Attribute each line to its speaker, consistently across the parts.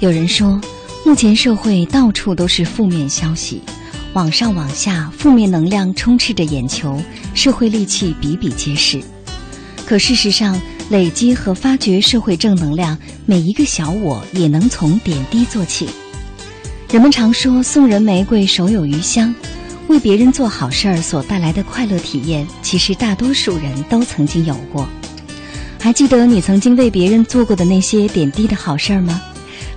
Speaker 1: 有人说，目前社会到处都是负面消息，网上网下负面能量充斥着眼球，社会戾气比比皆是。可事实上，累积和发掘社会正能量，每一个小我也能从点滴做起。人们常说“送人玫瑰，手有余香”，为别人做好事儿所带来的快乐体验，其实大多数人都曾经有过。还记得你曾经为别人做过的那些点滴的好事儿吗？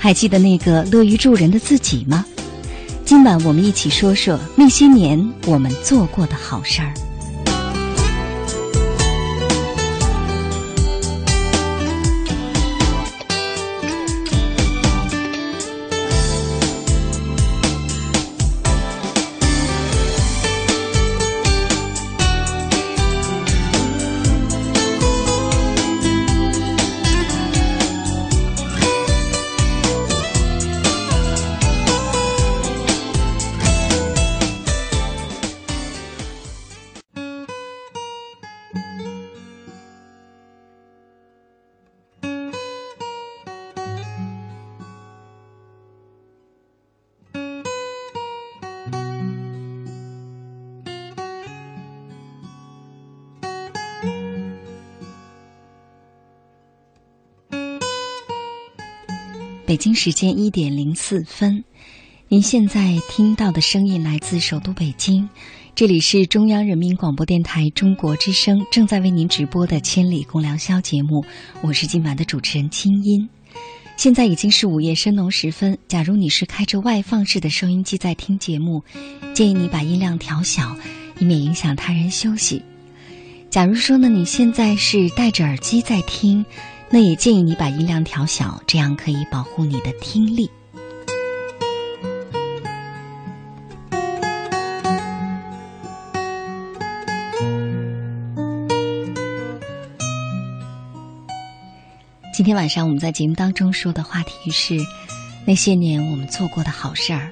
Speaker 1: 还记得那个乐于助人的自己吗？今晚我们一起说说那些年我们做过的好事儿。北京时间一点零四分，您现在听到的声音来自首都北京，这里是中央人民广播电台中国之声正在为您直播的《千里共良宵》节目，我是今晚的主持人清音。现在已经是午夜深浓时分，假如你是开着外放式的收音机在听节目，建议你把音量调小，以免影响他人休息。假如说呢，你现在是戴着耳机在听。那也建议你把音量调小，这样可以保护你的听力。今天晚上我们在节目当中说的话题是那些年我们做过的好事儿。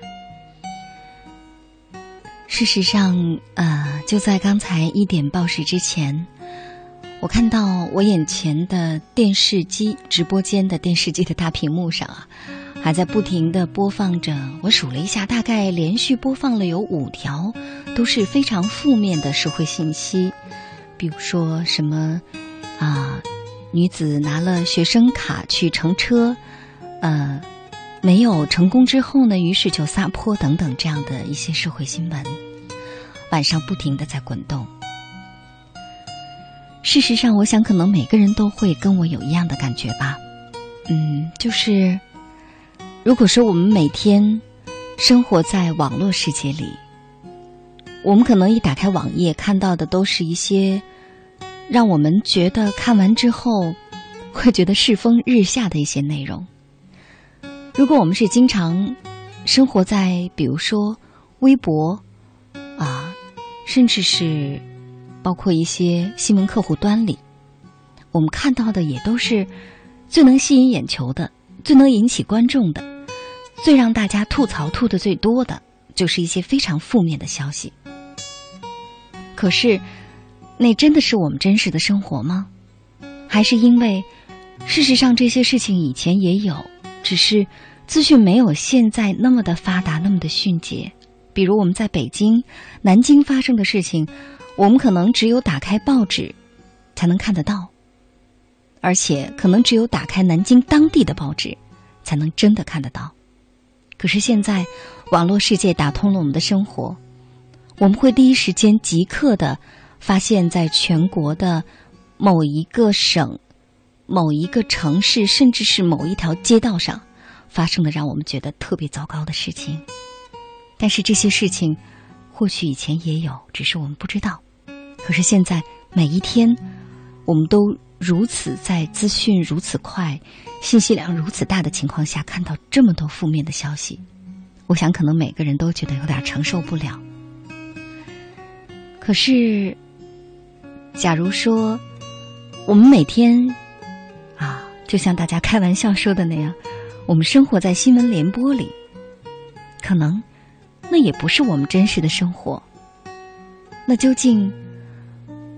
Speaker 1: 事实上，呃，就在刚才一点报时之前。我看到我眼前的电视机直播间的电视机的大屏幕上啊，还在不停的播放着。我数了一下，大概连续播放了有五条，都是非常负面的社会信息。比如说什么啊，女子拿了学生卡去乘车，呃，没有成功之后呢，于是就撒泼等等这样的一些社会新闻，晚上不停的在滚动。事实上，我想可能每个人都会跟我有一样的感觉吧。嗯，就是如果说我们每天生活在网络世界里，我们可能一打开网页看到的都是一些让我们觉得看完之后会觉得世风日下的一些内容。如果我们是经常生活在比如说微博啊，甚至是。包括一些新闻客户端里，我们看到的也都是最能吸引眼球的、最能引起观众的、最让大家吐槽吐的最多的，就是一些非常负面的消息。可是，那真的是我们真实的生活吗？还是因为事实上这些事情以前也有，只是资讯没有现在那么的发达、那么的迅捷？比如我们在北京、南京发生的事情。我们可能只有打开报纸，才能看得到，而且可能只有打开南京当地的报纸，才能真的看得到。可是现在，网络世界打通了我们的生活，我们会第一时间即刻的发现，在全国的某一个省某一个城市，甚至是某一条街道上发生的让我们觉得特别糟糕的事情。但是这些事情，或许以前也有，只是我们不知道。可是现在每一天，我们都如此在资讯如此快、信息量如此大的情况下，看到这么多负面的消息，我想可能每个人都觉得有点承受不了。可是，假如说我们每天啊，就像大家开玩笑说的那样，我们生活在新闻联播里，可能那也不是我们真实的生活。那究竟？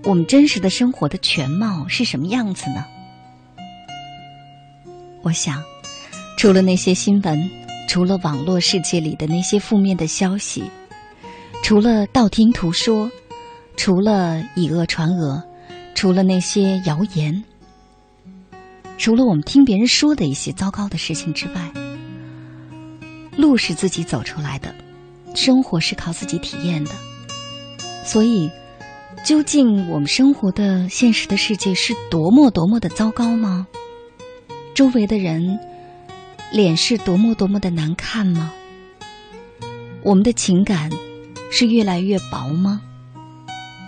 Speaker 1: 我们真实的生活的全貌是什么样子呢？我想，除了那些新闻，除了网络世界里的那些负面的消息，除了道听途说，除了以讹传讹，除了那些谣言，除了我们听别人说的一些糟糕的事情之外，路是自己走出来的，生活是靠自己体验的，所以。究竟我们生活的现实的世界是多么多么的糟糕吗？周围的人脸是多么多么的难看吗？我们的情感是越来越薄吗？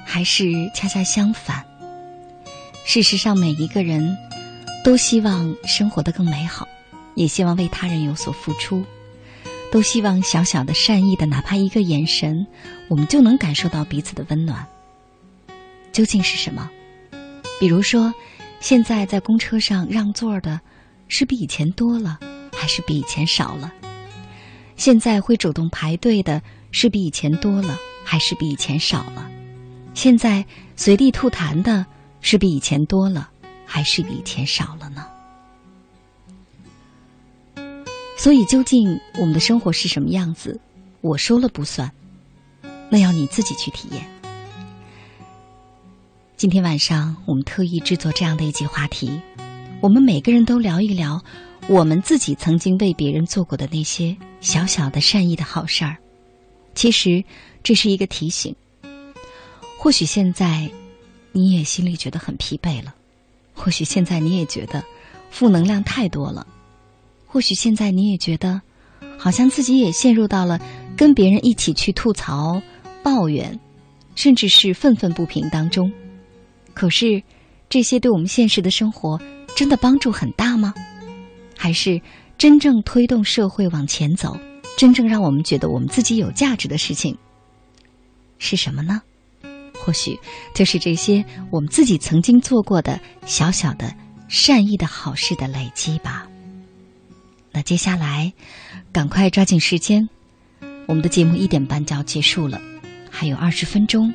Speaker 1: 还是恰恰相反？事实上，每一个人都希望生活的更美好，也希望为他人有所付出，都希望小小的善意的，哪怕一个眼神，我们就能感受到彼此的温暖。究竟是什么？比如说，现在在公车上让座的，是比以前多了，还是比以前少了？现在会主动排队的，是比以前多了，还是比以前少了？现在随地吐痰的，是比以前多了，还是比以前少了呢？所以，究竟我们的生活是什么样子？我说了不算，那要你自己去体验。今天晚上，我们特意制作这样的一集话题，我们每个人都聊一聊我们自己曾经为别人做过的那些小小的善意的好事儿。其实，这是一个提醒。或许现在你也心里觉得很疲惫了，或许现在你也觉得负能量太多了，或许现在你也觉得好像自己也陷入到了跟别人一起去吐槽、抱怨，甚至是愤愤不平当中。可是，这些对我们现实的生活真的帮助很大吗？还是真正推动社会往前走、真正让我们觉得我们自己有价值的事情是什么呢？或许就是这些我们自己曾经做过的小小的善意的好事的累积吧。那接下来，赶快抓紧时间，我们的节目一点半就要结束了，还有二十分钟，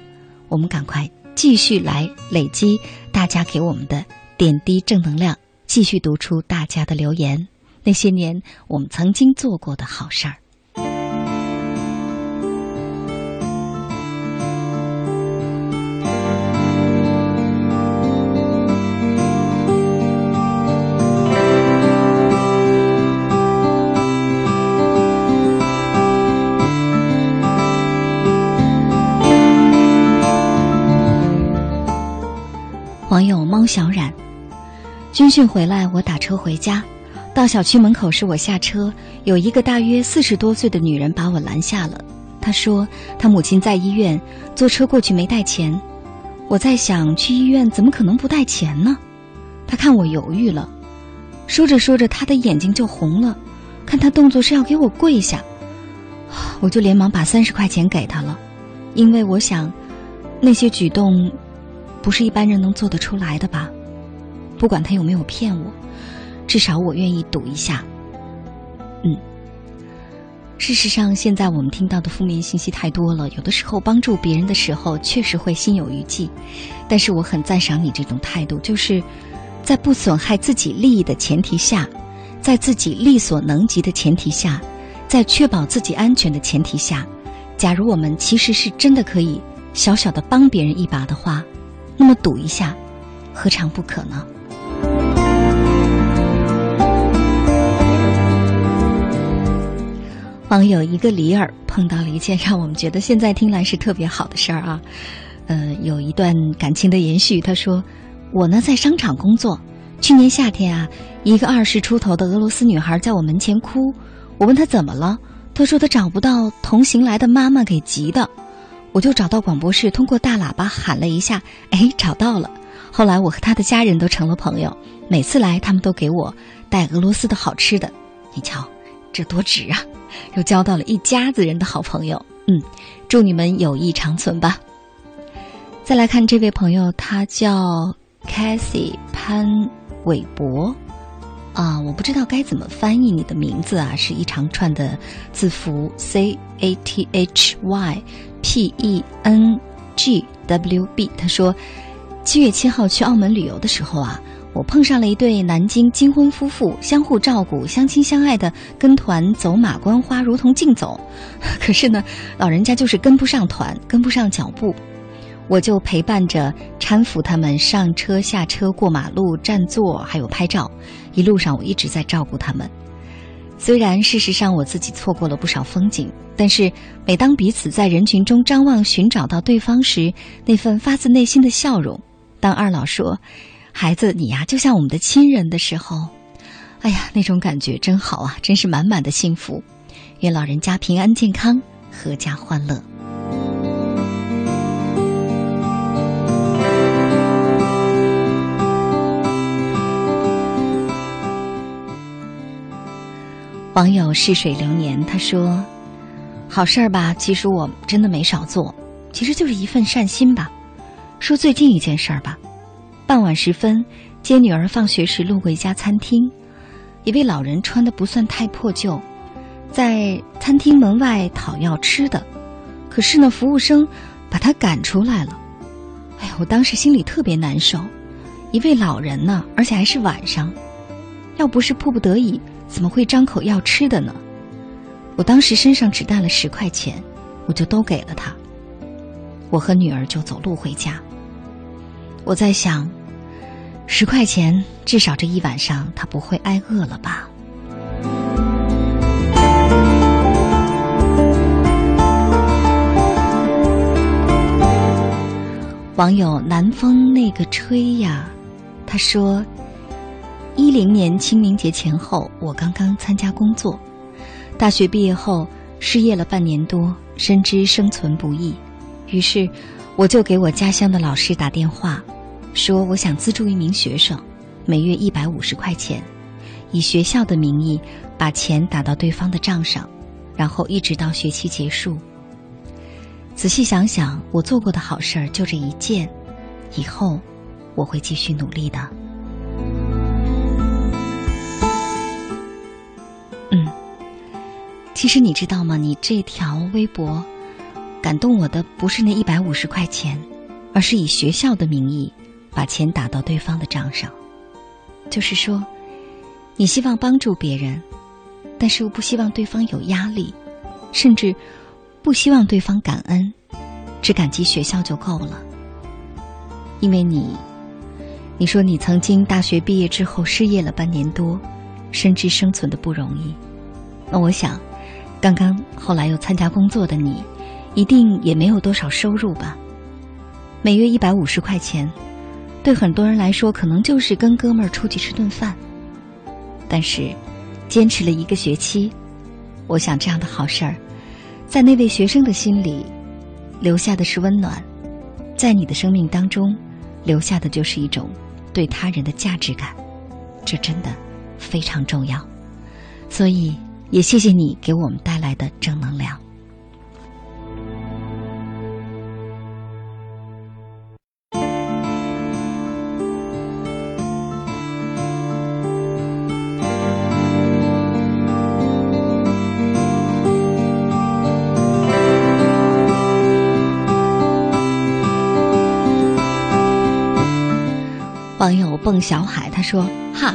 Speaker 1: 我们赶快。继续来累积大家给我们的点滴正能量，继续读出大家的留言。那些年我们曾经做过的好事儿。军训回来，我打车回家，到小区门口时，我下车，有一个大约四十多岁的女人把我拦下了。她说她母亲在医院，坐车过去没带钱。我在想，去医院怎么可能不带钱呢？她看我犹豫了，说着说着，她的眼睛就红了，看她动作是要给我跪下，我就连忙把三十块钱给她了，因为我想，那些举动。不是一般人能做得出来的吧？不管他有没有骗我，至少我愿意赌一下。嗯，事实上，现在我们听到的负面信息太多了，有的时候帮助别人的时候确实会心有余悸。但是我很赞赏你这种态度，就是在不损害自己利益的前提下，在自己力所能及的前提下，在确保自己安全的前提下，假如我们其实是真的可以小小的帮别人一把的话。那么赌一下，何尝不可呢？网友一个李儿碰到了一件让我们觉得现在听来是特别好的事儿啊，呃，有一段感情的延续。他说：“我呢在商场工作，去年夏天啊，一个二十出头的俄罗斯女孩在我门前哭，我问她怎么了，她说她找不到同行来的妈妈，给急的。我就找到广播室，通过大喇叭喊了一下，哎，找到了。后来我和她的家人都成了朋友，每次来他们都给我带俄罗斯的好吃的。你瞧，这多值啊！又交到了一家子人的好朋友。嗯，祝你们友谊长存吧。再来看这位朋友，他叫 Cassie 潘。伟博，啊，我不知道该怎么翻译你的名字啊，是一长串的字符 C A T H Y P E N G W B。他说，七月七号去澳门旅游的时候啊，我碰上了一对南京金婚夫妇，相互照顾，相亲相爱的跟团走马观花，如同竞走。可是呢，老人家就是跟不上团，跟不上脚步。我就陪伴着、搀扶他们上车、下车、过马路、占座，还有拍照。一路上我一直在照顾他们。虽然事实上我自己错过了不少风景，但是每当彼此在人群中张望寻找到对方时，那份发自内心的笑容；当二老说“孩子，你呀就像我们的亲人”的时候，哎呀，那种感觉真好啊，真是满满的幸福。愿老人家平安健康，阖家欢乐。网友逝水流年，他说：“好事儿吧，其实我真的没少做，其实就是一份善心吧。说最近一件事儿吧，傍晚时分接女儿放学时，路过一家餐厅，一位老人穿的不算太破旧，在餐厅门外讨要吃的，可是呢，服务生把他赶出来了。哎呀，我当时心里特别难受，一位老人呢，而且还是晚上，要不是迫不得已。”怎么会张口要吃的呢？我当时身上只带了十块钱，我就都给了他。我和女儿就走路回家。我在想，十块钱至少这一晚上他不会挨饿了吧？网友南风那个吹呀，他说。一零年清明节前后，我刚刚参加工作。大学毕业后，失业了半年多，深知生存不易，于是我就给我家乡的老师打电话，说我想资助一名学生，每月一百五十块钱，以学校的名义把钱打到对方的账上，然后一直到学期结束。仔细想想，我做过的好事儿就这一件，以后我会继续努力的。嗯其实你知道吗？你这条微博感动我的不是那一百五十块钱，而是以学校的名义把钱打到对方的账上。就是说，你希望帮助别人，但是又不希望对方有压力，甚至不希望对方感恩，只感激学校就够了。因为你，你说你曾经大学毕业之后失业了半年多，深知生存的不容易。那我想。刚刚后来又参加工作的你，一定也没有多少收入吧？每月一百五十块钱，对很多人来说可能就是跟哥们儿出去吃顿饭。但是，坚持了一个学期，我想这样的好事儿，在那位学生的心里，留下的是温暖，在你的生命当中，留下的就是一种对他人的价值感，这真的非常重要。所以。也谢谢你给我们带来的正能量。蹦小海他说：“哈，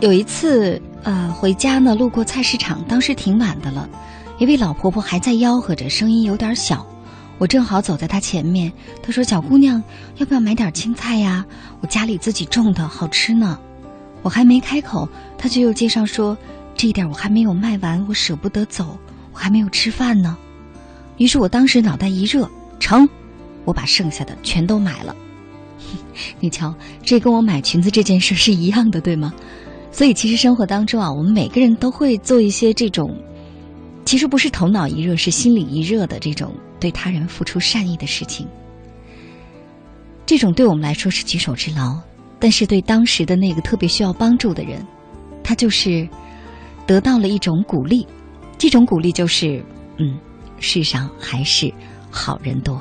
Speaker 1: 有一次。”呃，回家呢，路过菜市场，当时挺晚的了，一位老婆婆还在吆喝着，声音有点小。我正好走在她前面，她说：“小姑娘，要不要买点青菜呀？我家里自己种的，好吃呢。”我还没开口，她就又接上说：“这一点我还没有卖完，我舍不得走，我还没有吃饭呢。”于是我当时脑袋一热，成，我把剩下的全都买了。你瞧，这跟我买裙子这件事是一样的，对吗？所以其实生活当中啊，我们每个人都会做一些这种，其实不是头脑一热，是心里一热的这种对他人付出善意的事情。这种对我们来说是举手之劳，但是对当时的那个特别需要帮助的人，他就是得到了一种鼓励。这种鼓励就是，嗯，世上还是好人多。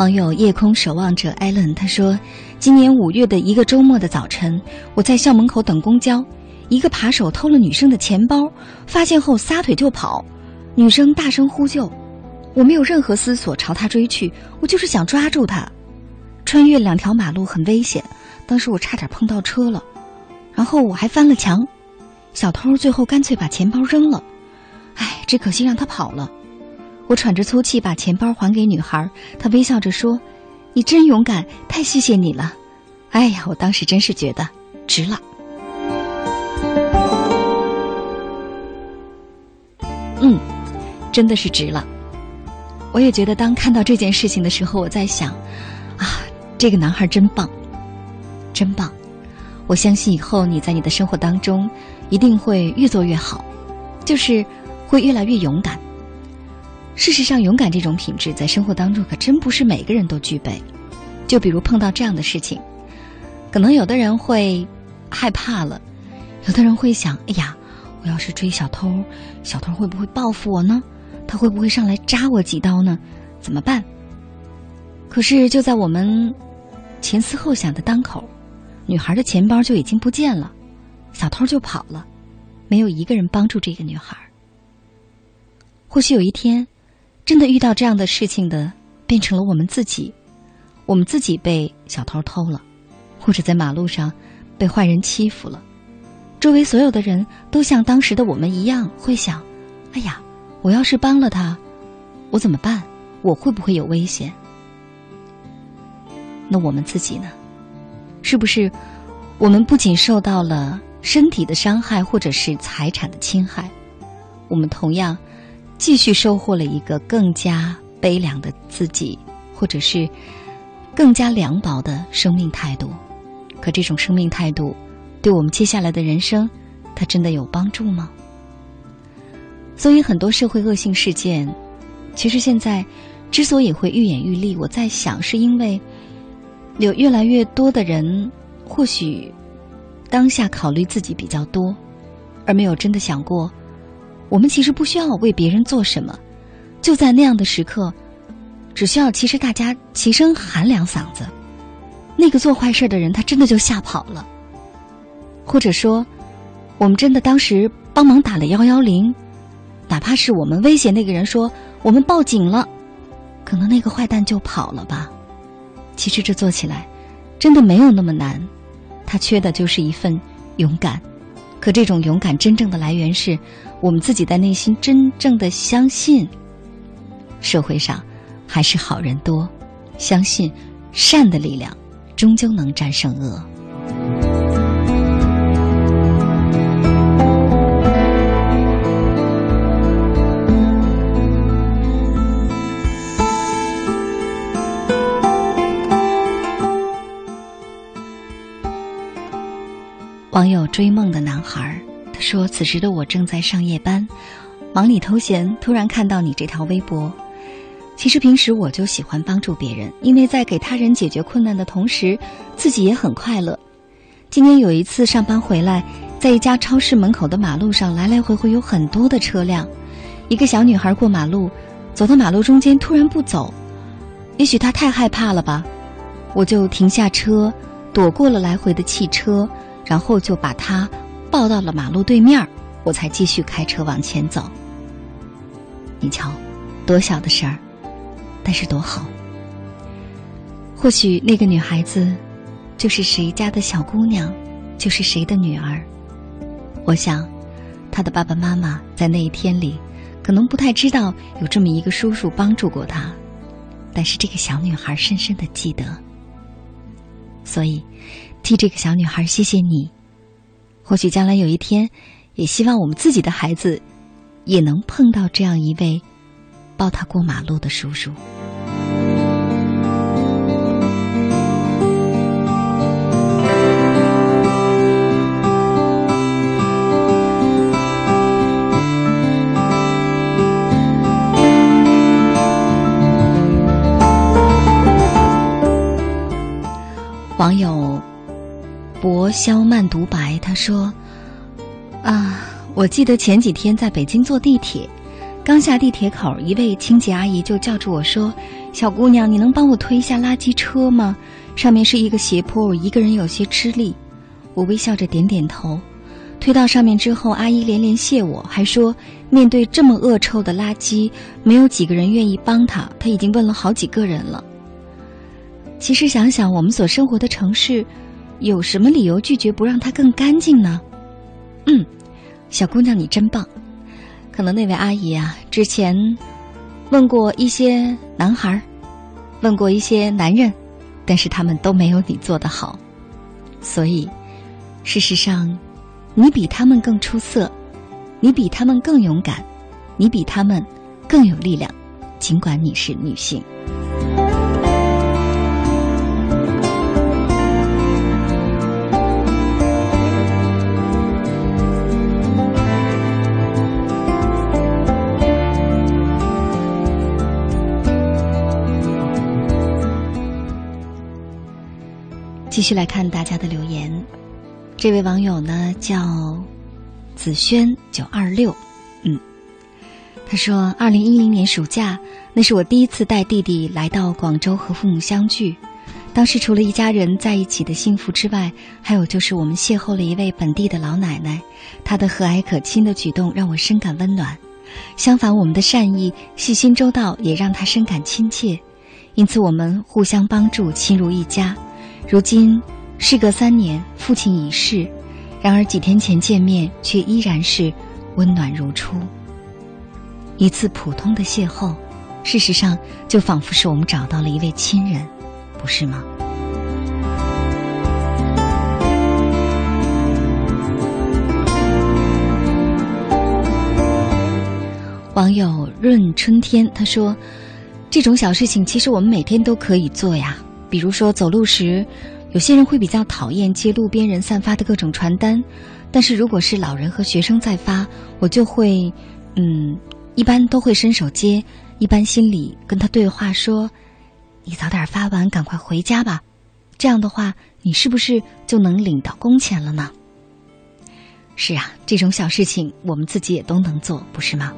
Speaker 1: 网友夜空守望者艾伦他说：“今年五月的一个周末的早晨，我在校门口等公交，一个扒手偷了女生的钱包，发现后撒腿就跑，女生大声呼救，我没有任何思索朝他追去，我就是想抓住他。穿越两条马路很危险，当时我差点碰到车了，然后我还翻了墙，小偷最后干脆把钱包扔了，唉，只可惜让他跑了。”我喘着粗气把钱包还给女孩，她微笑着说：“你真勇敢，太谢谢你了。”哎呀，我当时真是觉得值了。嗯，真的是值了。我也觉得，当看到这件事情的时候，我在想：啊，这个男孩真棒，真棒！我相信以后你在你的生活当中一定会越做越好，就是会越来越勇敢。事实上，勇敢这种品质在生活当中可真不是每个人都具备。就比如碰到这样的事情，可能有的人会害怕了，有的人会想：哎呀，我要是追小偷，小偷会不会报复我呢？他会不会上来扎我几刀呢？怎么办？可是就在我们前思后想的当口，女孩的钱包就已经不见了，小偷就跑了，没有一个人帮助这个女孩。或许有一天。真的遇到这样的事情的，变成了我们自己。我们自己被小偷偷了，或者在马路上被坏人欺负了。周围所有的人都像当时的我们一样，会想：哎呀，我要是帮了他，我怎么办？我会不会有危险？那我们自己呢？是不是我们不仅受到了身体的伤害，或者是财产的侵害？我们同样。继续收获了一个更加悲凉的自己，或者是更加凉薄的生命态度。可这种生命态度，对我们接下来的人生，它真的有帮助吗？所以很多社会恶性事件，其实现在之所以会愈演愈烈，我在想，是因为有越来越多的人，或许当下考虑自己比较多，而没有真的想过。我们其实不需要为别人做什么，就在那样的时刻，只需要其实大家齐声喊两嗓子，那个做坏事的人他真的就吓跑了。或者说，我们真的当时帮忙打了幺幺零，哪怕是我们威胁那个人说我们报警了，可能那个坏蛋就跑了吧。其实这做起来真的没有那么难，他缺的就是一份勇敢。可这种勇敢真正的来源是。我们自己在内心真正的相信，社会上还是好人多，相信善的力量终究能战胜恶。网友追梦的男孩儿。说此时的我正在上夜班，忙里偷闲，突然看到你这条微博。其实平时我就喜欢帮助别人，因为在给他人解决困难的同时，自己也很快乐。今天有一次上班回来，在一家超市门口的马路上，来来回回有很多的车辆。一个小女孩过马路，走到马路中间突然不走，也许她太害怕了吧，我就停下车，躲过了来回的汽车，然后就把她。抱到了马路对面我才继续开车往前走。你瞧，多小的事儿，但是多好。或许那个女孩子，就是谁家的小姑娘，就是谁的女儿。我想，她的爸爸妈妈在那一天里，可能不太知道有这么一个叔叔帮助过她，但是这个小女孩深深的记得。所以，替这个小女孩谢谢你。或许将来有一天，也希望我们自己的孩子，也能碰到这样一位抱他过马路的叔叔。网友博肖曼独白他说：“啊，我记得前几天在北京坐地铁，刚下地铁口，一位清洁阿姨就叫住我说：‘小姑娘，你能帮我推一下垃圾车吗？上面是一个斜坡，我一个人有些吃力。’我微笑着点点头。推到上面之后，阿姨连连谢我，还说面对这么恶臭的垃圾，没有几个人愿意帮她，她已经问了好几个人了。”其实想想，我们所生活的城市，有什么理由拒绝不让它更干净呢？嗯，小姑娘你真棒。可能那位阿姨啊，之前问过一些男孩，问过一些男人，但是他们都没有你做得好。所以，事实上，你比他们更出色，你比他们更勇敢，你比他们更有力量，尽管你是女性。继续来看大家的留言，这位网友呢叫子轩九二六，嗯，他说，二零一零年暑假，那是我第一次带弟弟来到广州和父母相聚。当时除了一家人在一起的幸福之外，还有就是我们邂逅了一位本地的老奶奶，她的和蔼可亲的举动让我深感温暖。相反，我们的善意、细心周到也让她深感亲切，因此我们互相帮助，亲如一家。如今，事隔三年，父亲已逝，然而几天前见面，却依然是温暖如初。一次普通的邂逅，事实上就仿佛是我们找到了一位亲人，不是吗？网友润春天他说：“这种小事情，其实我们每天都可以做呀。”比如说走路时，有些人会比较讨厌接路边人散发的各种传单，但是如果是老人和学生在发，我就会，嗯，一般都会伸手接，一般心里跟他对话说：“你早点发完，赶快回家吧。”这样的话，你是不是就能领到工钱了呢？是啊，这种小事情我们自己也都能做，不是吗？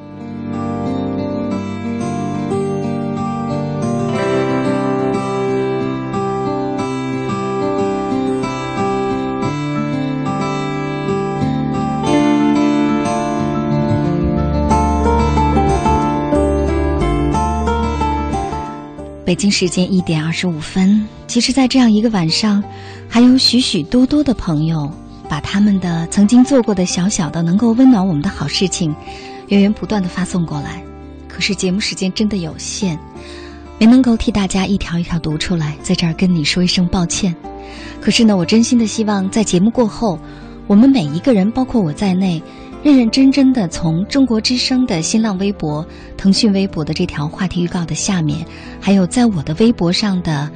Speaker 1: 北京时间一点二十五分。其实，在这样一个晚上，还有许许多多的朋友把他们的曾经做过的小小的能够温暖我们的好事情，源源不断的发送过来。可是节目时间真的有限，没能够替大家一条一条读出来，在这儿跟你说一声抱歉。可是呢，我真心的希望在节目过后，我们每一个人，包括我在内。认认真真的从中国之声的新浪微博、腾讯微博的这条话题预告的下面，还有在我的微博上的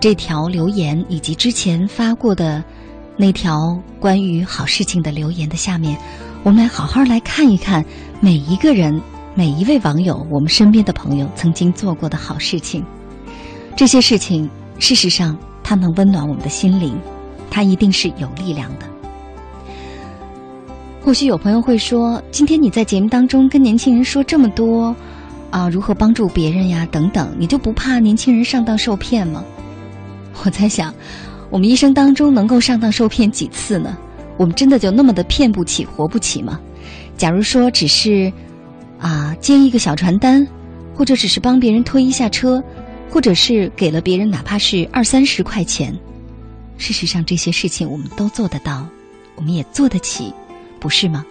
Speaker 1: 这条留言，以及之前发过的那条关于好事情的留言的下面，我们来好好来看一看每一个人、每一位网友、我们身边的朋友曾经做过的好事情。这些事情，事实上，它能温暖我们的心灵，它一定是有力量的。或许有朋友会说：“今天你在节目当中跟年轻人说这么多，啊，如何帮助别人呀，等等，你就不怕年轻人上当受骗吗？” 我在想，我们一生当中能够上当受骗几次呢？我们真的就那么的骗不起、活不起吗？假如说只是啊接一个小传单，或者只是帮别人推一下车，或者是给了别人哪怕是二三十块钱，事实上这些事情我们都做得到，我们也做得起。不是吗？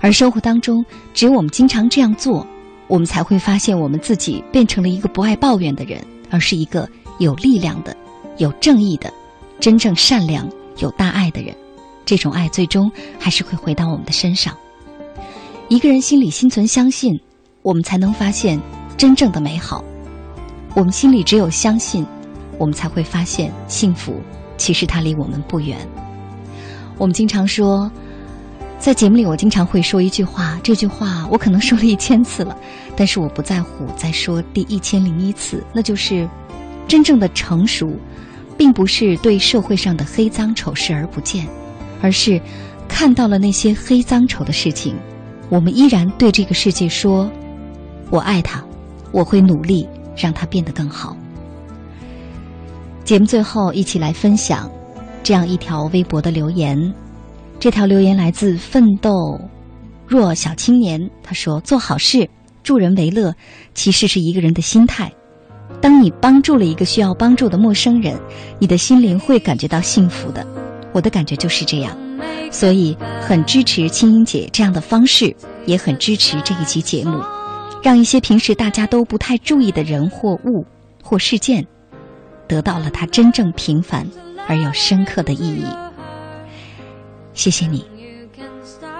Speaker 1: 而生活当中，只有我们经常这样做，我们才会发现我们自己变成了一个不爱抱怨的人，而是一个有力量的、有正义的、真正善良、有大爱的人，这种爱最终还是会回到我们的身上。一个人心里心存相信，我们才能发现真正的美好。我们心里只有相信，我们才会发现幸福其实它离我们不远。我们经常说，在节目里我经常会说一句话，这句话我可能说了一千次了，但是我不在乎再说第一千零一次，那就是真正的成熟，并不是对社会上的黑脏丑视而不见，而是看到了那些黑脏丑的事情。我们依然对这个世界说：“我爱他，我会努力让他变得更好。”节目最后，一起来分享这样一条微博的留言。这条留言来自奋斗若小青年，他说：“做好事、助人为乐，其实是一个人的心态。当你帮助了一个需要帮助的陌生人，你的心灵会感觉到幸福的。我的感觉就是这样。”所以很支持青音姐这样的方式，也很支持这一期节目，让一些平时大家都不太注意的人或物或事件，得到了它真正平凡而又深刻的意义。谢谢你。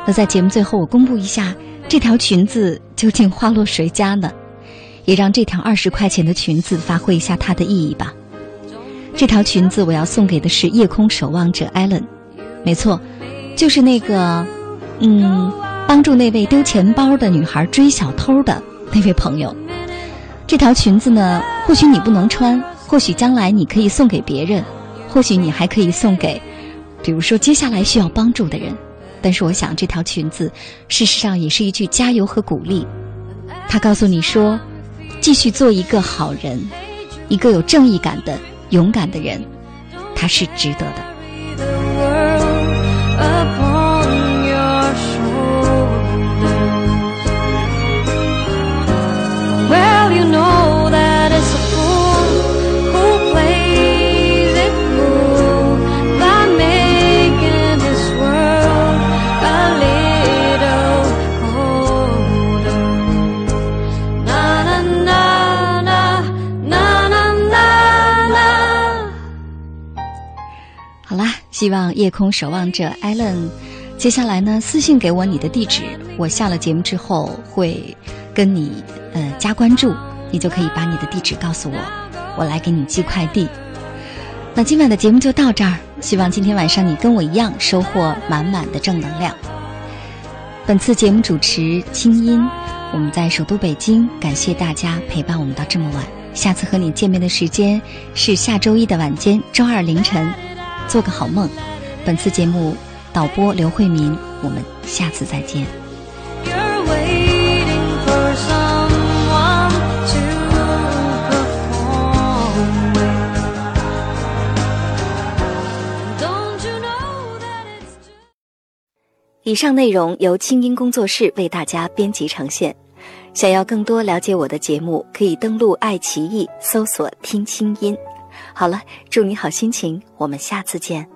Speaker 1: 那在节目最后，我公布一下这条裙子究竟花落谁家呢？也让这条二十块钱的裙子发挥一下它的意义吧。这条裙子我要送给的是夜空守望者艾伦，没错。就是那个，嗯，帮助那位丢钱包的女孩追小偷的那位朋友。这条裙子呢，或许你不能穿，或许将来你可以送给别人，或许你还可以送给，比如说接下来需要帮助的人。但是我想，这条裙子事实上也是一句加油和鼓励。它告诉你说，继续做一个好人，一个有正义感的勇敢的人，他是值得的。希望夜空守望者艾伦，接下来呢私信给我你的地址，我下了节目之后会跟你呃加关注，你就可以把你的地址告诉我，我来给你寄快递。那今晚的节目就到这儿，希望今天晚上你跟我一样收获满满的正能量。本次节目主持清音，我们在首都北京，感谢大家陪伴我们到这么晚。下次和你见面的时间是下周一的晚间，周二凌晨。做个好梦。本次节目导播刘慧民，我们下次再见。以上内容由清音工作室为大家编辑呈现。想要更多了解我的节目，可以登录爱奇艺搜索“听清音”。好了，祝你好心情，我们下次见。